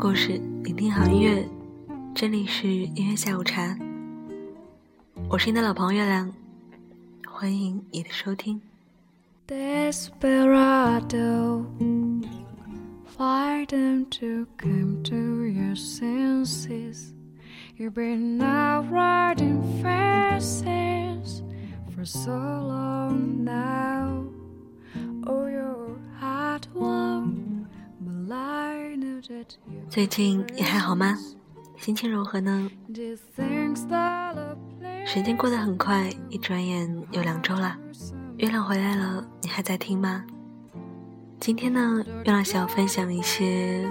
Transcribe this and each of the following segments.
故事，聆听好音乐，这里是音乐下午茶。我是你的老朋友月亮，欢迎你的收听。Desperado, fight them to come to your senses. You've been out riding fences for so long now. Oh, your heart won't, but I know that you 最近你还好吗？心情如何呢？时间过得很快，一转眼又两周了。月亮回来了，你还在听吗？今天呢，月亮想要分享一些，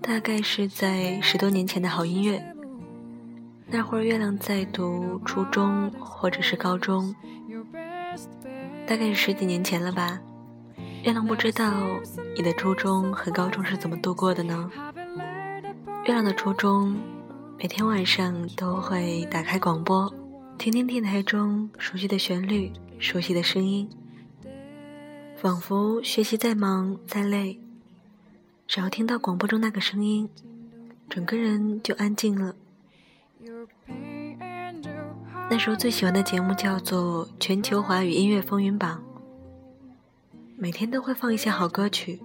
大概是在十多年前的好音乐。那会儿月亮在读初中或者是高中，大概是十几年前了吧。月亮不知道你的初中和高中是怎么度过的呢？月亮的初中，每天晚上都会打开广播，听听电台中熟悉的旋律、熟悉的声音，仿佛学习再忙再累，只要听到广播中那个声音，整个人就安静了。那时候最喜欢的节目叫做《全球华语音乐风云榜》，每天都会放一些好歌曲。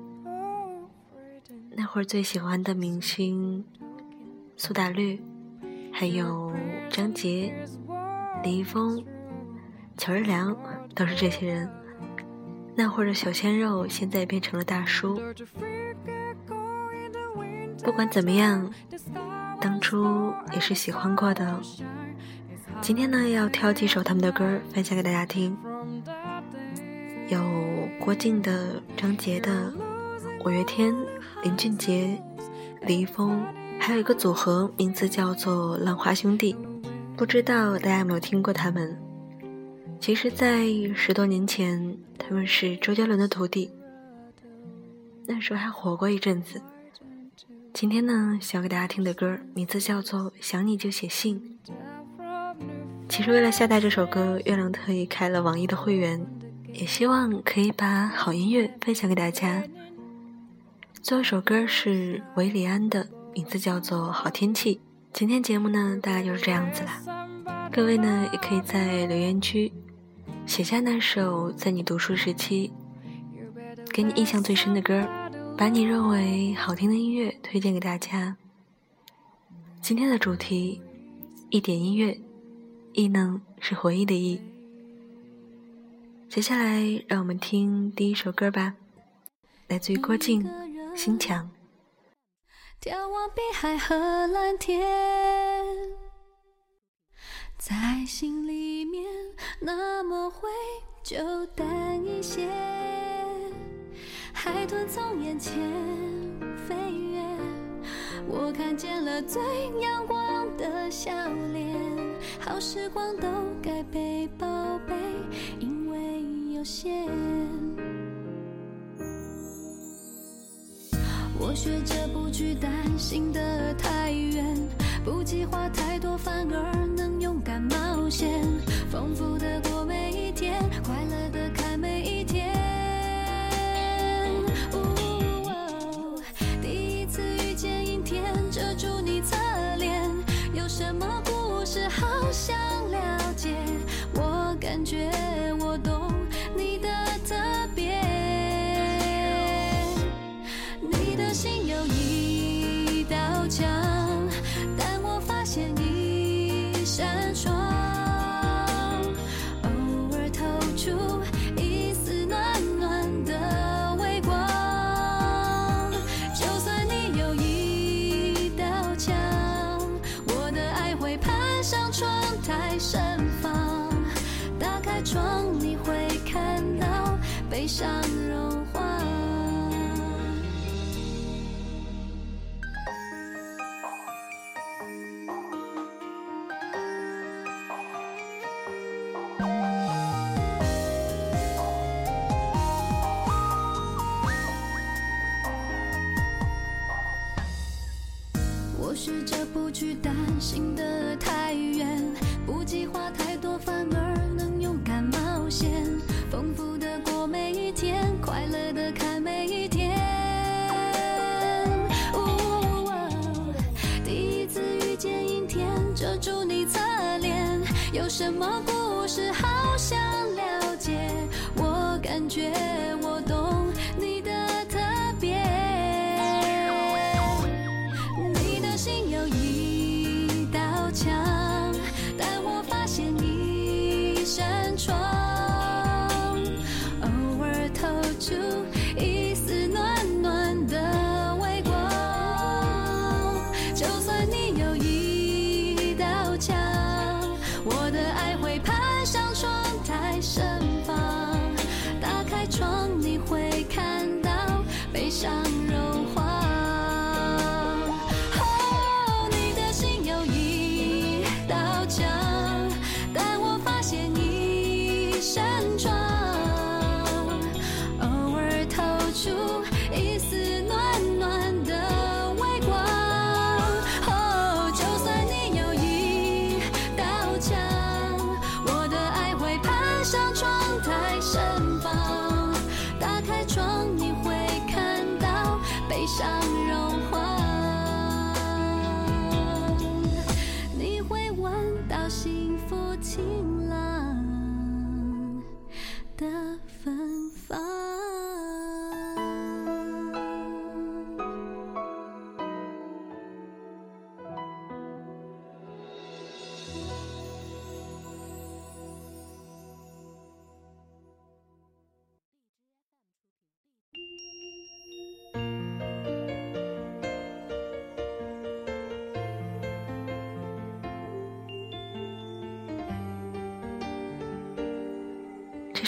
那会儿最喜欢的明星苏打绿，还有张杰、李易峰、乔任梁，都是这些人。那会儿的小鲜肉，现在变成了大叔。不管怎么样，当初也是喜欢过的。今天呢，要挑几首他们的歌分享给大家听，有郭靖的、张杰的、五月天、林俊杰、李易峰，还有一个组合，名字叫做浪花兄弟。不知道大家有没有听过他们？其实，在十多年前，他们是周杰伦的徒弟，那时候还火过一阵子。今天呢，想给大家听的歌名字叫做《想你就写信》。其实为了下载这首歌，月亮特意开了网易的会员，也希望可以把好音乐分享给大家。最后一首歌是韦礼安的，名字叫做《好天气》。今天节目呢，大概就是这样子啦。各位呢，也可以在留言区写下那首在你读书时期给你印象最深的歌，把你认为好听的音乐推荐给大家。今天的主题，一点音乐，忆呢是回忆的忆。接下来，让我们听第一首歌吧，来自于郭靖《心墙》。眺望碧海和蓝天，在心里面那么灰就淡一些。海豚从眼前飞越，我看见了最阳光的笑脸。好时光都该被宝贝，没有限。我学着不去担心的太远，不计划太多，反而能勇敢冒险，丰富的过觉。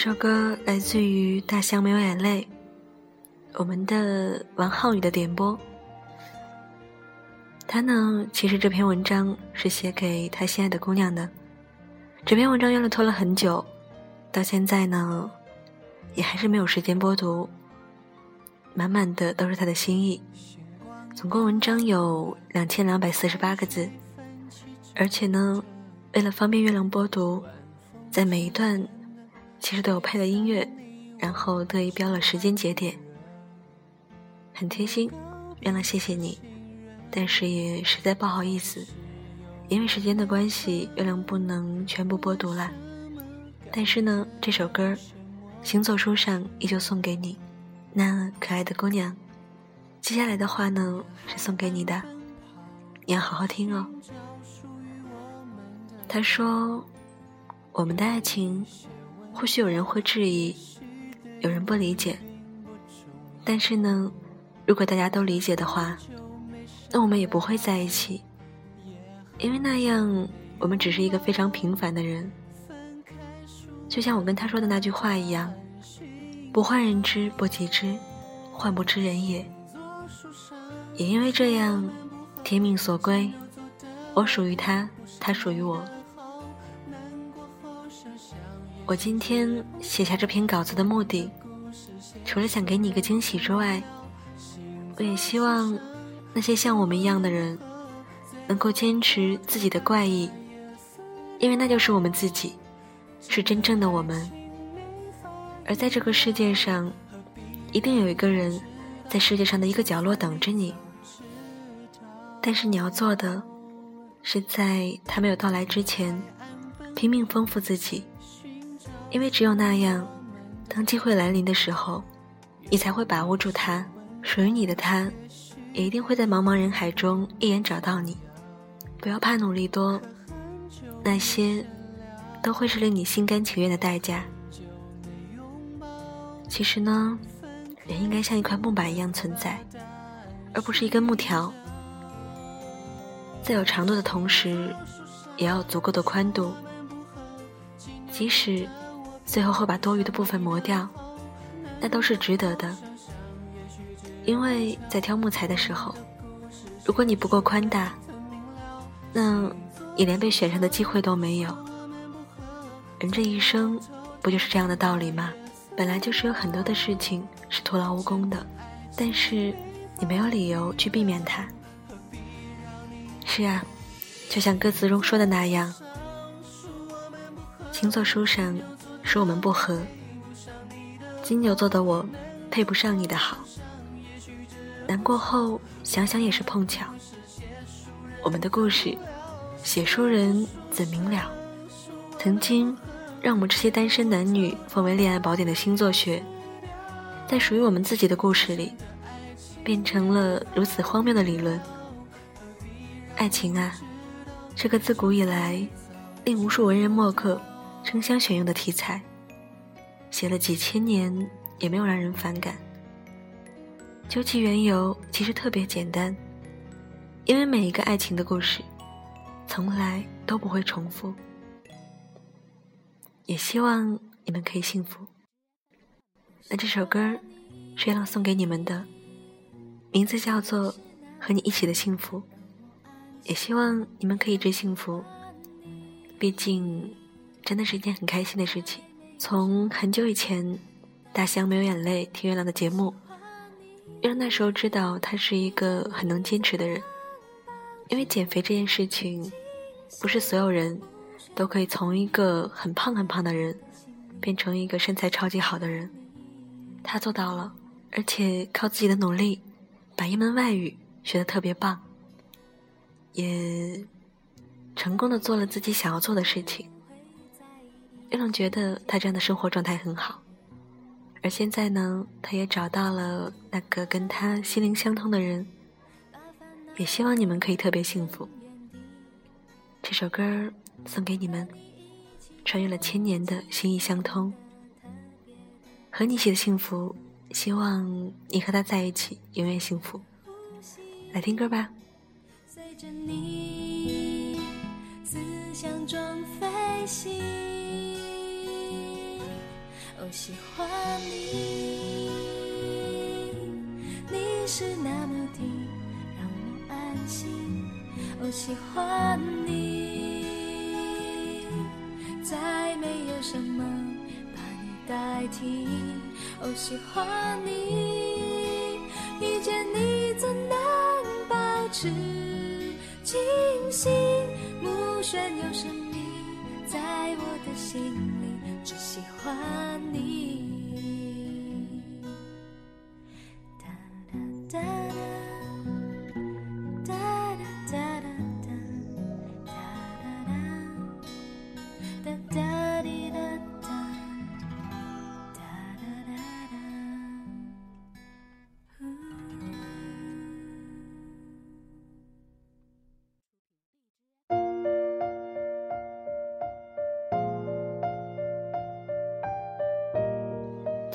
这首歌来自于《大象没有眼泪》，我们的王浩宇的点播。他呢，其实这篇文章是写给他心爱的姑娘的。这篇文章用了拖了很久，到现在呢，也还是没有时间播读。满满的都是他的心意。总共文章有两千两百四十八个字，而且呢，为了方便月亮播读，在每一段其实都有配了音乐，然后特意标了时间节点，很贴心。月亮，谢谢你，但是也实在不好意思，因为时间的关系，月亮不能全部播读了。但是呢，这首歌《星座书上》依旧送给你，那可爱的姑娘。接下来的话呢，是送给你的，你要好好听哦。他说：“我们的爱情，或许有人会质疑，有人不理解。但是呢，如果大家都理解的话，那我们也不会在一起，因为那样我们只是一个非常平凡的人。就像我跟他说的那句话一样：不患人之不及之，患不知人也。也因为这样，天命所归，我属于他，他属于我。”我今天写下这篇稿子的目的，除了想给你一个惊喜之外，我也希望那些像我们一样的人，能够坚持自己的怪异，因为那就是我们自己，是真正的我们。而在这个世界上，一定有一个人，在世界上的一个角落等着你。但是你要做的，是在他没有到来之前，拼命丰富自己。因为只有那样，当机会来临的时候，你才会把握住它，属于你的它，也一定会在茫茫人海中一眼找到你。不要怕努力多，那些都会是令你心甘情愿的代价。其实呢，人应该像一块木板一样存在，而不是一根木条。在有长度的同时，也要有足够的宽度，即使。最后会把多余的部分磨掉，那都是值得的。因为在挑木材的时候，如果你不够宽大，那你连被选上的机会都没有。人这一生不就是这样的道理吗？本来就是有很多的事情是徒劳无功的，但是你没有理由去避免它。是啊，就像歌词中说的那样，星座书上。说我们不合，金牛座的我配不上你的好。难过后想想也是碰巧。我们的故事，写书人怎明了？曾经让我们这些单身男女奉为恋爱宝典的星座学，在属于我们自己的故事里，变成了如此荒谬的理论。爱情啊，这个自古以来令无数文人墨客争相选用的题材，写了几千年也没有让人反感。究其缘由，其实特别简单，因为每一个爱情的故事，从来都不会重复。也希望你们可以幸福。那这首歌是要送给你们的，名字叫做《和你一起的幸福》。也希望你们可以一直幸福，毕竟真的是一件很开心的事情。从很久以前，大象没有眼泪听月亮的节目。月亮那时候知道他是一个很能坚持的人，因为减肥这件事情，不是所有人都可以从一个很胖很胖的人变成一个身材超级好的人。他做到了，而且靠自己的努力，把一门外语学得特别棒，也成功的做了自己想要做的事情。月亮觉得他这样的生活状态很好。而现在呢，他也找到了那个跟他心灵相通的人，也希望你们可以特别幸福。这首歌送给你们，穿越了千年的心意相通，和你一起的幸福，希望你和他在一起永远幸福。来听歌吧。随着你思想中飞行。哦，喜欢你，你是那么的让我安心。哦，喜欢你，再没有什么把你代替。哦，喜欢你，遇见你怎能保持清醒？目眩又神秘，在我的心。只喜欢你。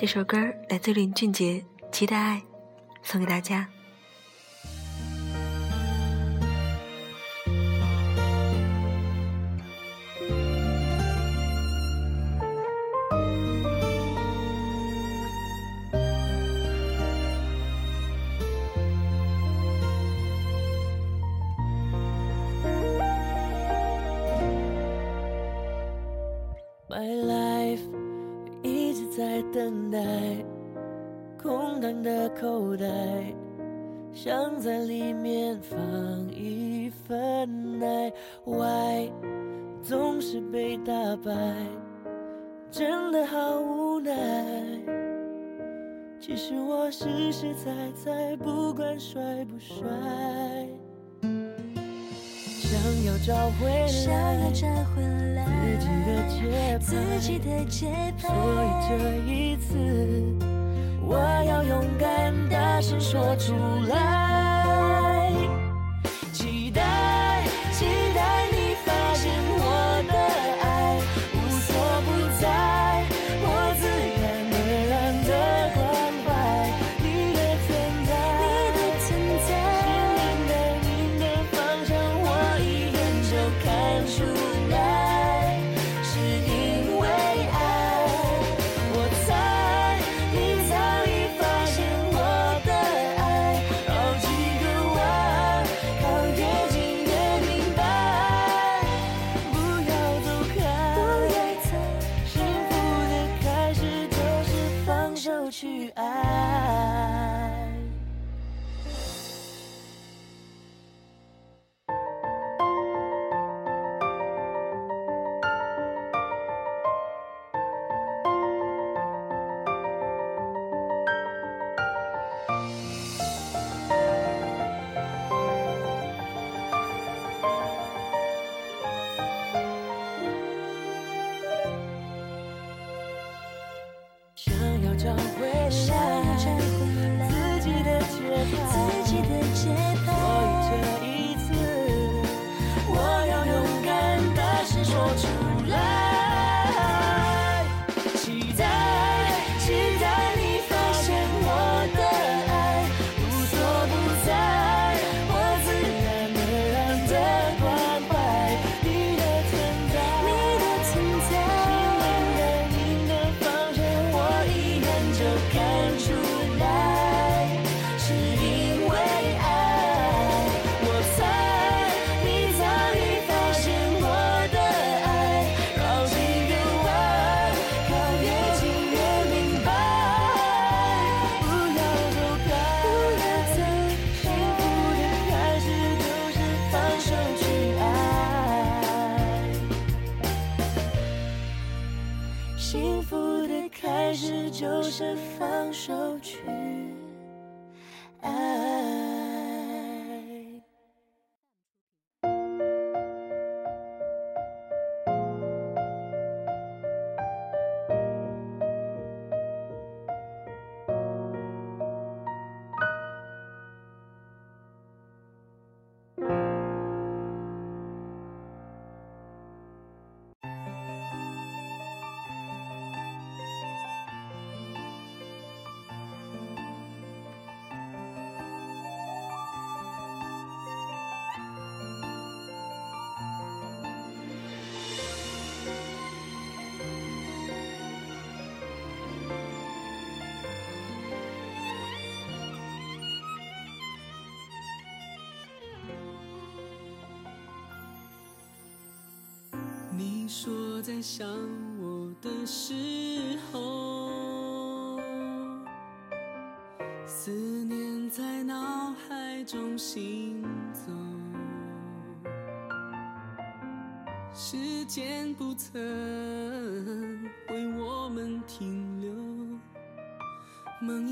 这首歌来自林俊杰，《期待爱》，送给大家。的口袋，想在里面放一份爱。Why 总是被打败，真的好无奈。其实我实实在在，不管帅不帅，想要找回想要来。找回来自己的节自己，的节拍，所以这一次，我要勇敢大声说出来。你说在想我的时候，思念在脑海中行走，时间不曾为我们停留，梦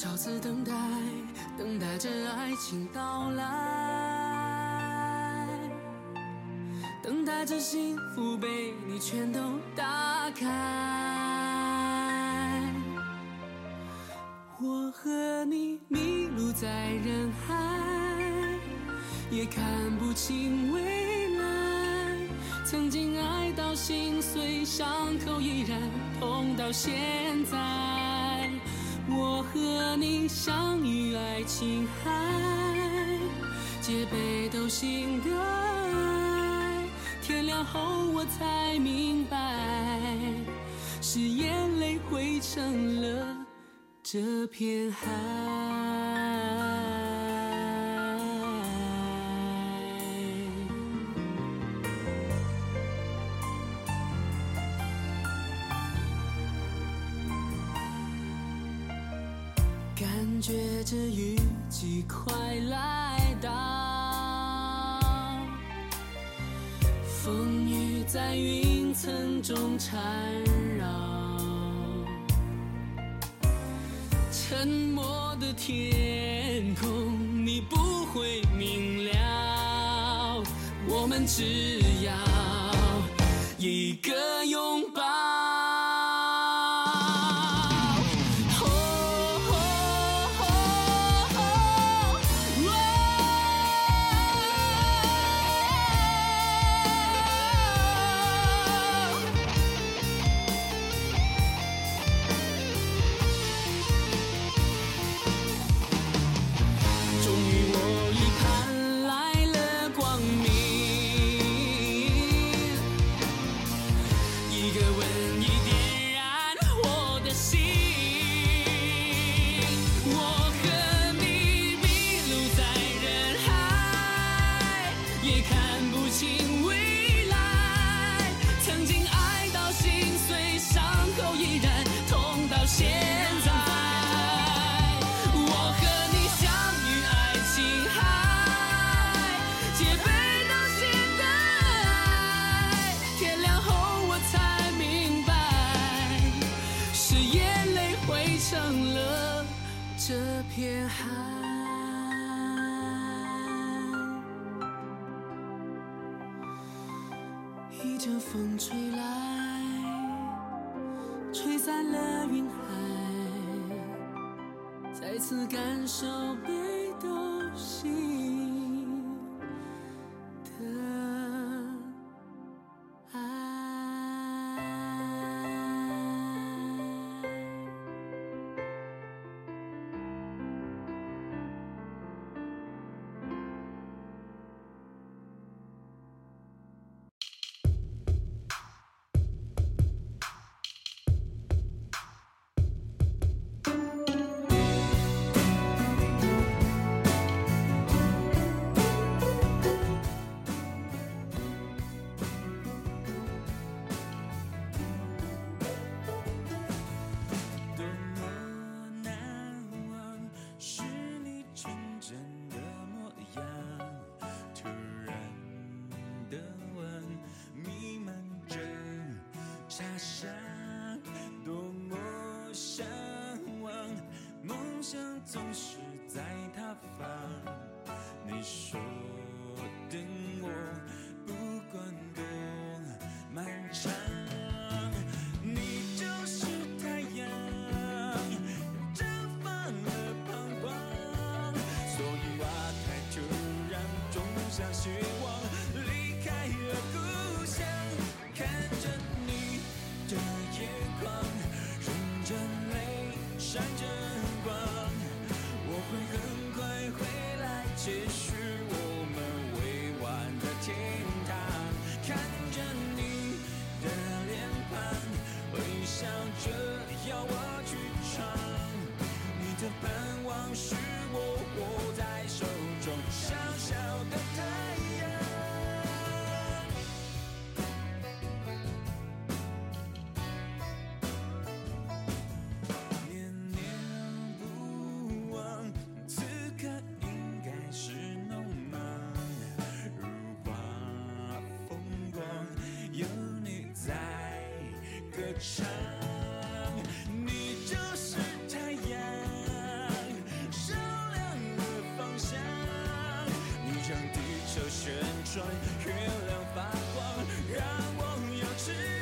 少次等待，等待着爱情到来，等待着幸福被你全都打开。我和你迷路在人海，也看不清未来。曾经爱到心碎，伤口依然痛到现在。我和你相遇爱琴海，借北斗星的爱。天亮后我才明白，是眼泪汇成了这片海。中缠绕，沉默的天空你不会明了，我们只要一个想多么向往梦想总是转，月亮发光，让我有翅膀。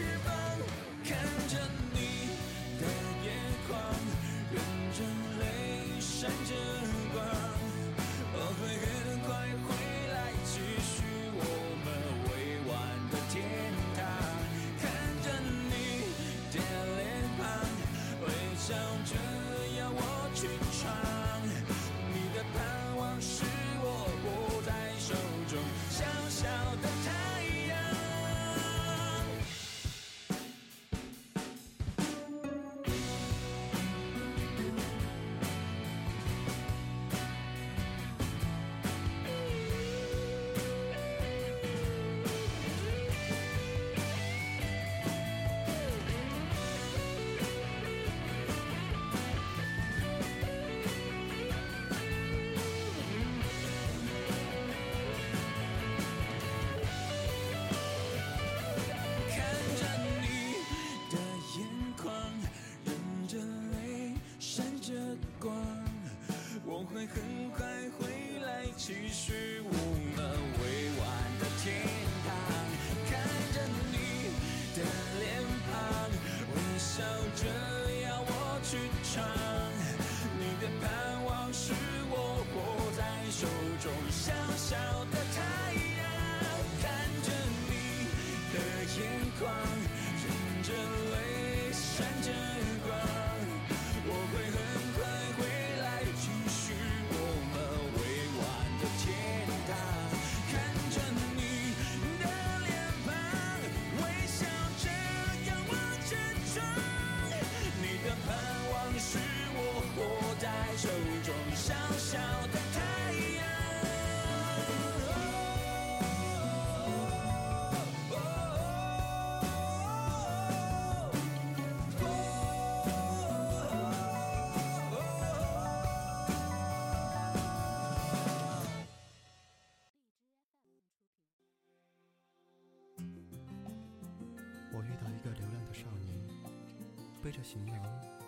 行囊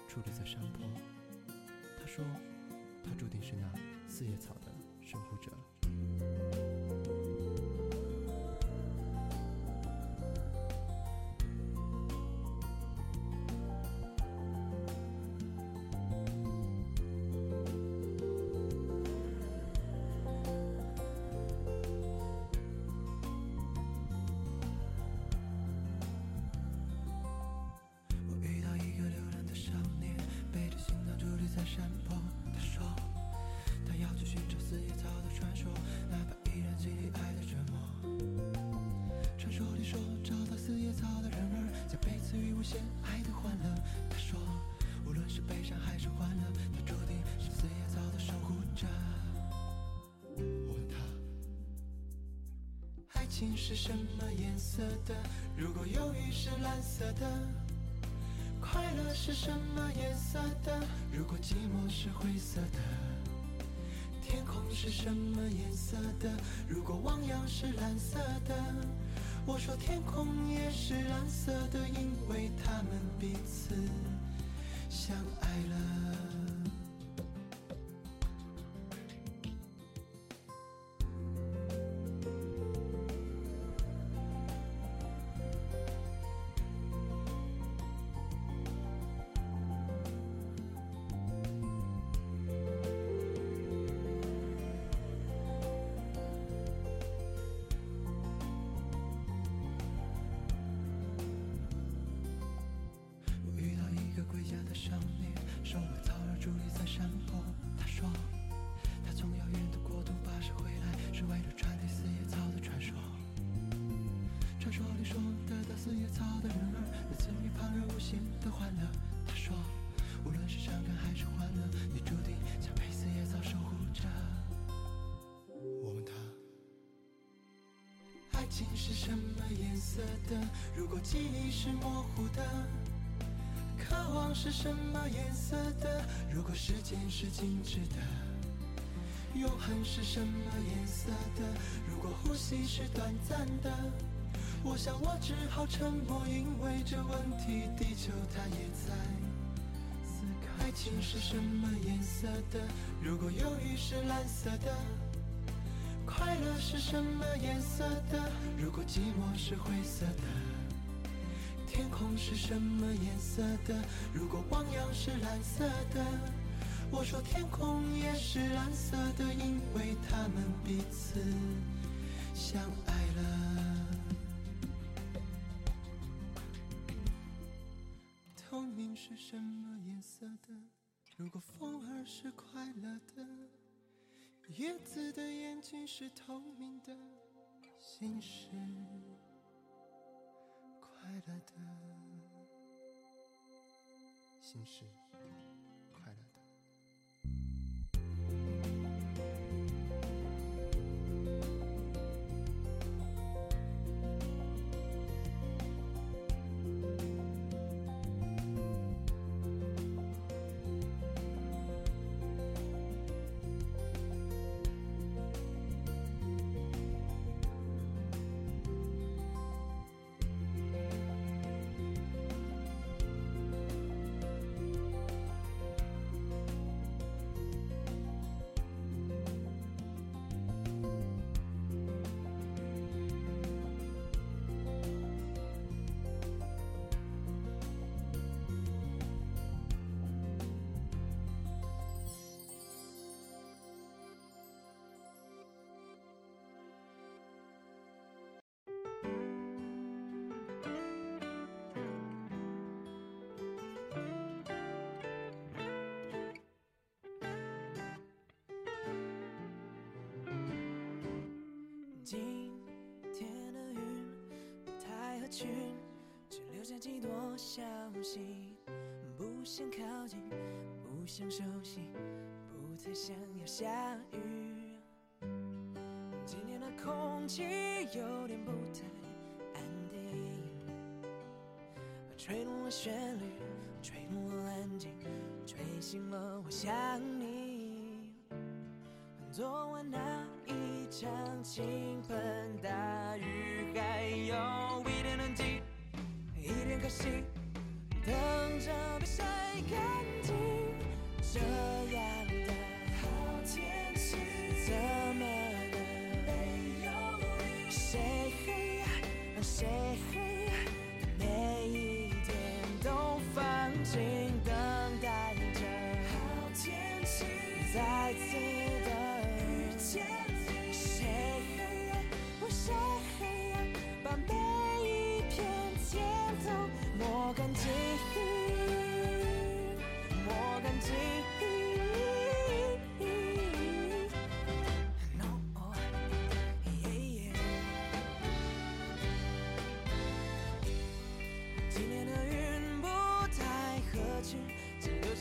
矗立在山坡。他说他注定是那四叶草的守护者。心是什么颜色的？如果忧郁是蓝色的，快乐是什么颜色的？如果寂寞是灰色的，天空是什么颜色的？如果汪洋是蓝色的，我说天空也是蓝色的，因为他们彼此相爱了。情是什么颜色的？如果记忆是模糊的，渴望是什么颜色的？如果时间是静止的，永恒是什么颜色的？如果呼吸是短暂的，我想我只好沉默，因为这问题地球它也在思考。爱情是什么颜色的？如果忧郁是蓝色的。快乐是什么颜色的？如果寂寞是灰色的，天空是什么颜色的？如果汪洋是蓝色的，我说天空也是蓝色的，因为他们彼此相爱心事快乐的，心事。今天的云不太合群，只留下几朵消息。不想靠近，不想熟悉，不太想要下雨。今天的空气有点不太安定，吹动了旋律，吹动了安静，吹醒了我想。昨晚那一场倾盆大雨，还有一点痕迹，一点可惜，等着被晒干净。这样的好天气，怎么能没有你？谁让谁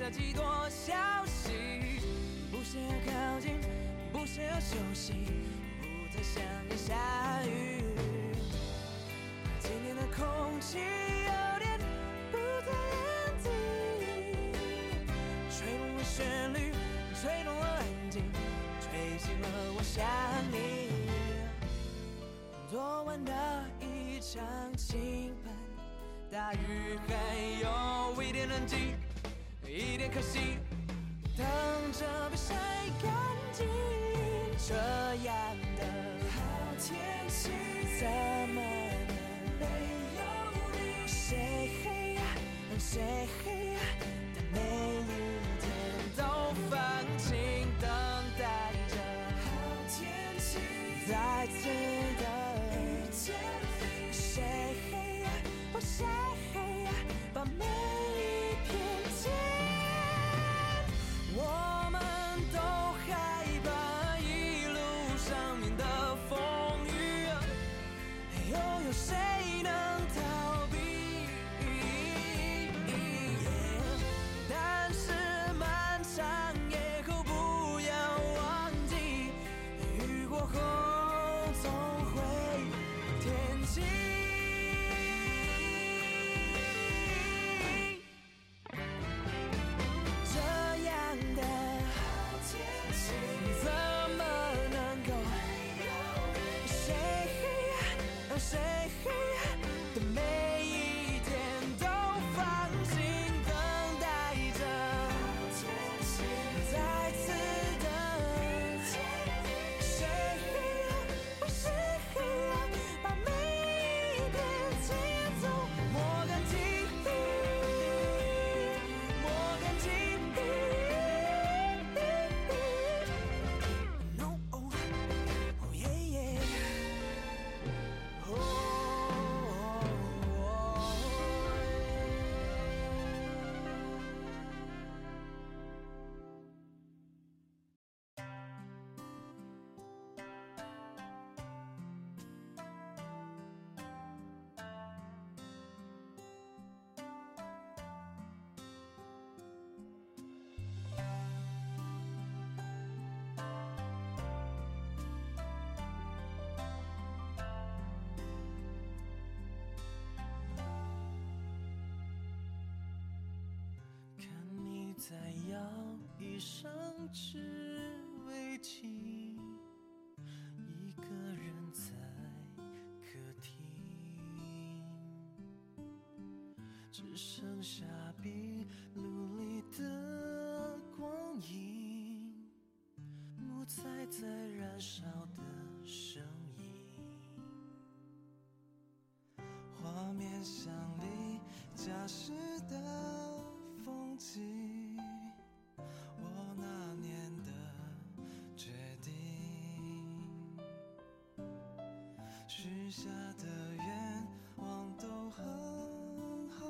几多消息。不想要靠近，不想要休息，不再想念下雨。今天的空气有点不太安静，吹动了旋律，吹动了安静，吹醒了我想你。昨晚的一场倾盆大雨，还有一点冷静，一点可惜，等着被晒干净。这样的好天气，怎么能没有你？谁让谁的每让你在摇椅上织围巾，一个人在客厅，只剩下壁炉里的光影，木材在燃烧的声音。画面像离家时许下的愿望都很好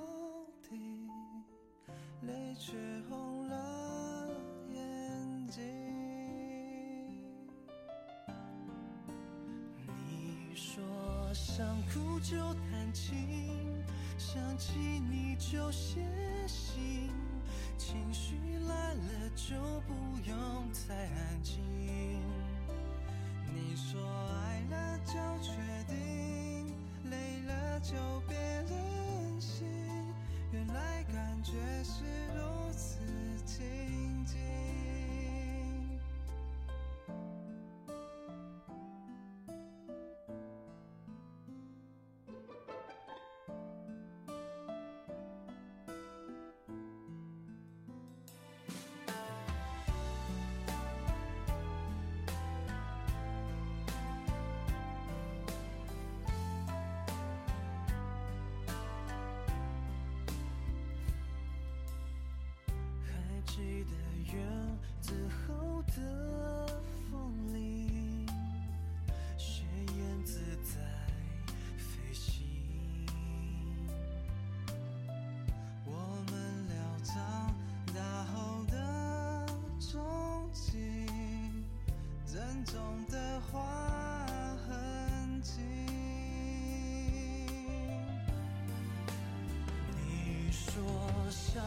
听，泪却红了眼睛。你说想哭就弹琴，想起你就写信，情绪来了就不用太安静。你说爱了就确，就别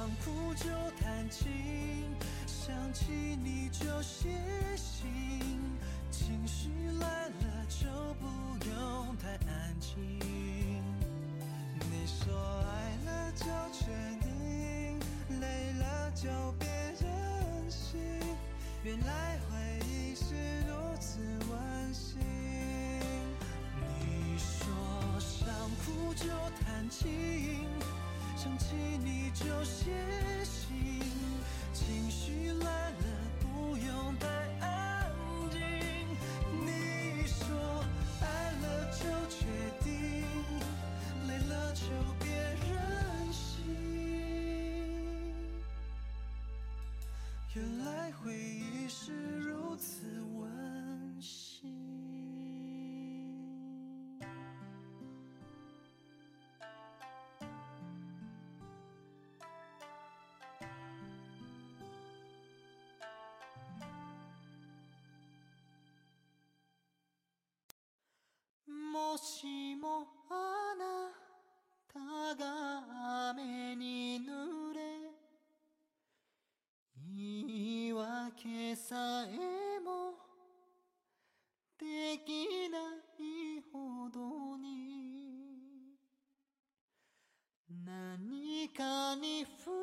想哭就弹琴。想起你就写信情绪来了就不用太安静你说爱了就确定累了就别任性原来回忆是如此温馨你说想哭就弹琴さえもできないほどに何かに触